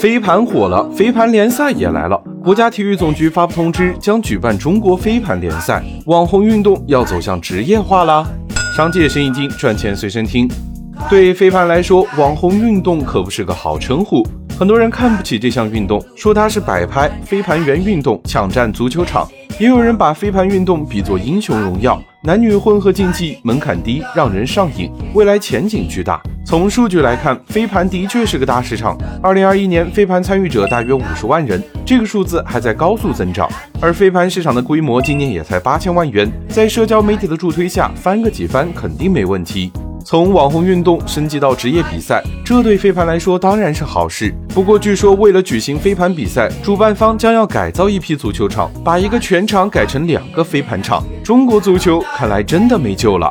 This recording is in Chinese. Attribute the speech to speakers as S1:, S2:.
S1: 飞盘火了，飞盘联赛也来了。国家体育总局发布通知，将举办中国飞盘联赛，网红运动要走向职业化啦。商界生意经，赚钱随身听。对飞盘来说，网红运动可不是个好称呼。很多人看不起这项运动，说它是摆拍、飞盘员运动，抢占足球场。也有人把飞盘运动比作英雄荣耀，男女混合竞技，门槛低，让人上瘾，未来前景巨大。从数据来看，飞盘的确是个大市场。二零二一年，飞盘参与者大约五十万人，这个数字还在高速增长。而飞盘市场的规模今年也才八千万元，在社交媒体的助推下，翻个几番肯定没问题。从网红运动升级到职业比赛，这对飞盘来说当然是好事。不过，据说为了举行飞盘比赛，主办方将要改造一批足球场，把一个全场改成两个飞盘场。中国足球看来真的没救了。